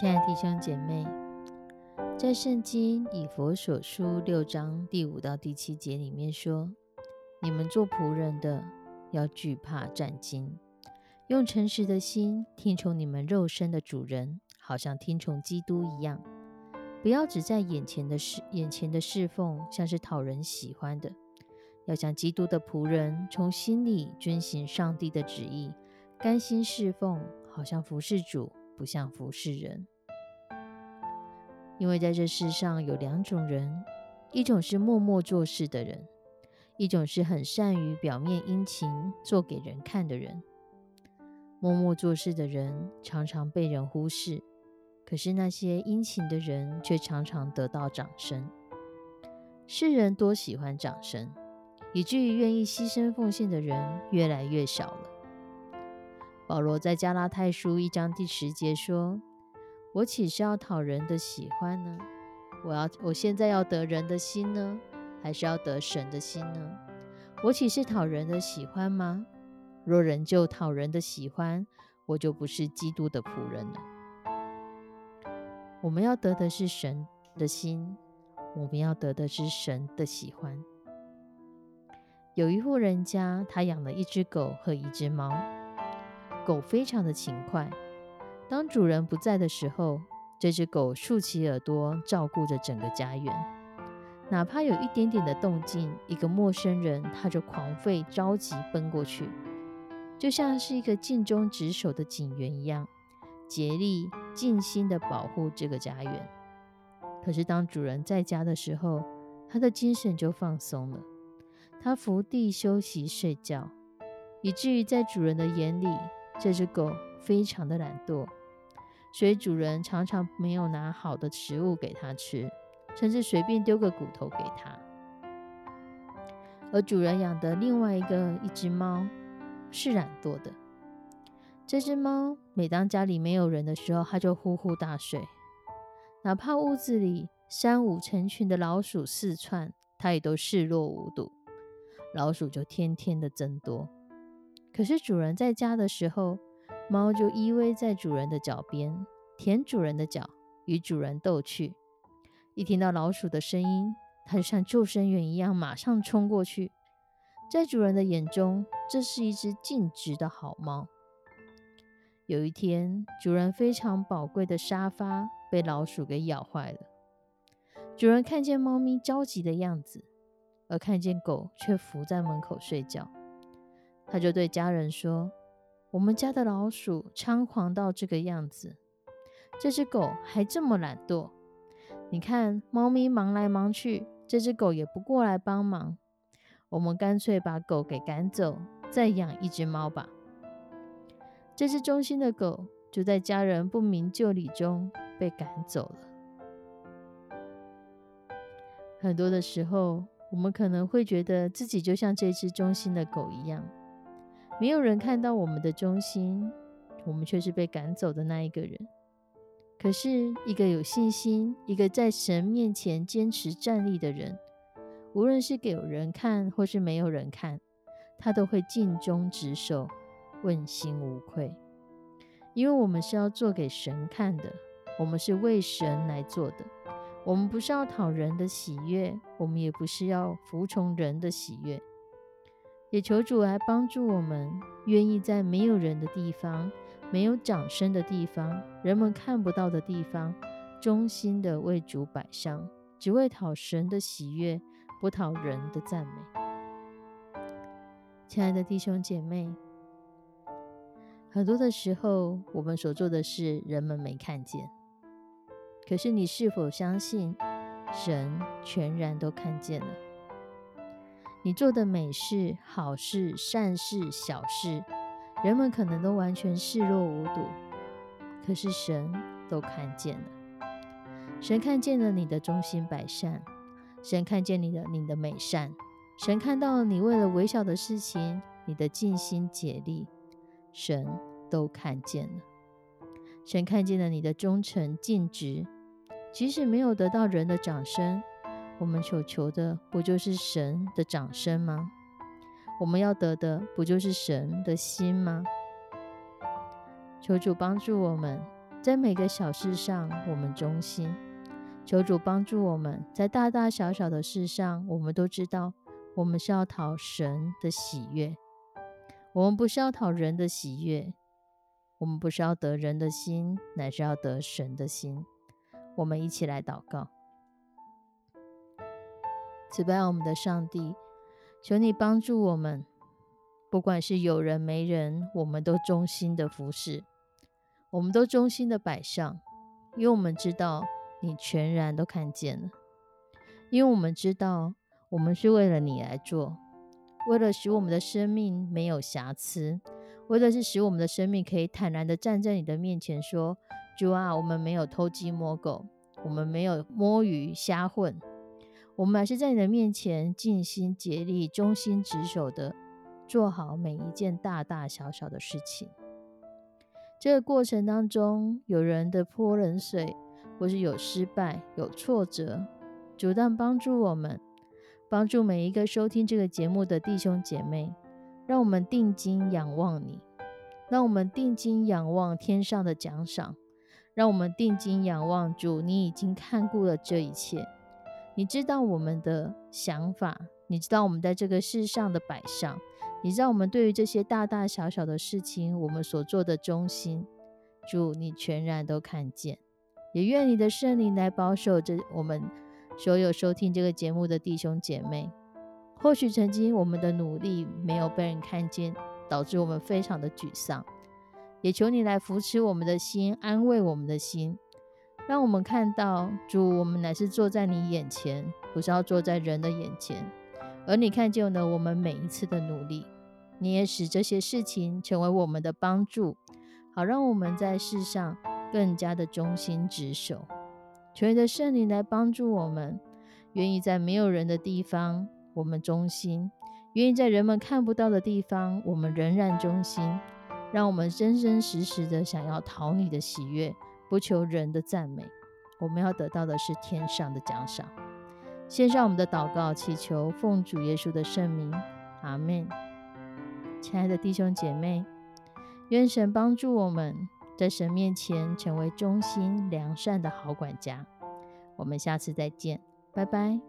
亲爱的弟兄姐妹，在圣经以佛所书六章第五到第七节里面说：“你们做仆人的要惧怕战惊，用诚实的心听从你们肉身的主人，好像听从基督一样。不要只在眼前的侍眼前的侍奉，像是讨人喜欢的，要像基督的仆人，从心里遵行上帝的旨意，甘心侍奉，好像服侍主。”不像服侍人，因为在这世上有两种人：一种是默默做事的人，一种是很善于表面殷勤做给人看的人。默默做事的人常常被人忽视，可是那些殷勤的人却常常得到掌声。世人多喜欢掌声，以至于愿意牺牲奉献的人越来越少了。保罗在加拉太书一章第十节说：“我岂是要讨人的喜欢呢？我要我现在要得人的心呢，还是要得神的心呢？我岂是讨人的喜欢吗？若人就讨人的喜欢，我就不是基督的仆人了。我们要得的是神的心，我们要得的是神的喜欢。有一户人家，他养了一只狗和一只猫。”狗非常的勤快，当主人不在的时候，这只狗竖起耳朵照顾着整个家园。哪怕有一点点的动静，一个陌生人他就狂吠着急奔过去，就像是一个尽忠职守的警员一样，竭力尽心的保护这个家园。可是当主人在家的时候，他的精神就放松了，他伏地休息睡觉，以至于在主人的眼里。这只狗非常的懒惰，所以主人常常没有拿好的食物给它吃，甚至随便丢个骨头给它。而主人养的另外一个一只猫是懒惰的，这只猫每当家里没有人的时候，它就呼呼大睡，哪怕屋子里三五成群的老鼠四窜，它也都视若无睹，老鼠就天天的增多。可是主人在家的时候，猫就依偎在主人的脚边，舔主人的脚，与主人逗趣。一听到老鼠的声音，它就像救生员一样，马上冲过去。在主人的眼中，这是一只尽职的好猫。有一天，主人非常宝贵的沙发被老鼠给咬坏了。主人看见猫咪着急的样子，而看见狗却伏在门口睡觉。他就对家人说：“我们家的老鼠猖狂到这个样子，这只狗还这么懒惰。你看，猫咪忙来忙去，这只狗也不过来帮忙。我们干脆把狗给赶走，再养一只猫吧。”这只忠心的狗就在家人不明就里中被赶走了。很多的时候，我们可能会觉得自己就像这只忠心的狗一样。没有人看到我们的忠心，我们却是被赶走的那一个人。可是，一个有信心、一个在神面前坚持站立的人，无论是给人看或是没有人看，他都会尽忠职守、问心无愧。因为我们是要做给神看的，我们是为神来做的。我们不是要讨人的喜悦，我们也不是要服从人的喜悦。也求主来帮助我们，愿意在没有人的地方，没有掌声的地方，人们看不到的地方，忠心的为主摆上，只为讨神的喜悦，不讨人的赞美。亲爱的弟兄姐妹，很多的时候，我们所做的事，人们没看见。可是，你是否相信神全然都看见了？你做的美事、好事、善事、小事。人们可能都完全视若无睹，可是神都看见了。神看见了你的忠心百善，神看见你的你的美善，神看到你为了微小的事情你的尽心竭力，神都看见了。神看见了你的忠诚尽职，即使没有得到人的掌声，我们所求的不就是神的掌声吗？我们要得的不就是神的心吗？求主帮助我们，在每个小事上我们忠心。求主帮助我们在大大小小的事上，我们都知道，我们是要讨神的喜悦。我们不是要讨人的喜悦，我们不是要得人的心，乃是要得神的心。我们一起来祷告，慈悲我们的上帝。求你帮助我们，不管是有人没人，我们都忠心的服侍，我们都忠心的摆上，因为我们知道你全然都看见了，因为我们知道我们是为了你来做，为了使我们的生命没有瑕疵，为了是使我们的生命可以坦然的站在你的面前说：主啊，我们没有偷鸡摸狗，我们没有摸鱼瞎混。我们还是在你的面前尽心竭力、忠心职守的做好每一件大大小小的事情。这个过程当中，有人的泼冷水，或是有失败、有挫折，主动帮助我们，帮助每一个收听这个节目的弟兄姐妹，让我们定睛仰望你，让我们定睛仰望天上的奖赏，让我们定睛仰望主，你已经看顾了这一切。你知道我们的想法，你知道我们在这个世上的摆上，你知道我们对于这些大大小小的事情，我们所做的忠心，主你全然都看见。也愿你的圣灵来保守着我们所有收听这个节目的弟兄姐妹。或许曾经我们的努力没有被人看见，导致我们非常的沮丧，也求你来扶持我们的心，安慰我们的心。让我们看到主，我们乃是坐在你眼前，不是要坐在人的眼前。而你看见了我们每一次的努力，你也使这些事情成为我们的帮助，好让我们在世上更加的忠心职守。求你的圣灵来帮助我们，愿意在没有人的地方我们忠心，愿意在人们看不到的地方我们仍然忠心。让我们真真实实的想要讨你的喜悦。不求人的赞美，我们要得到的是天上的奖赏。献上我们的祷告，祈求奉主耶稣的圣名，阿门。亲爱的弟兄姐妹，愿神帮助我们在神面前成为忠心良善的好管家。我们下次再见，拜拜。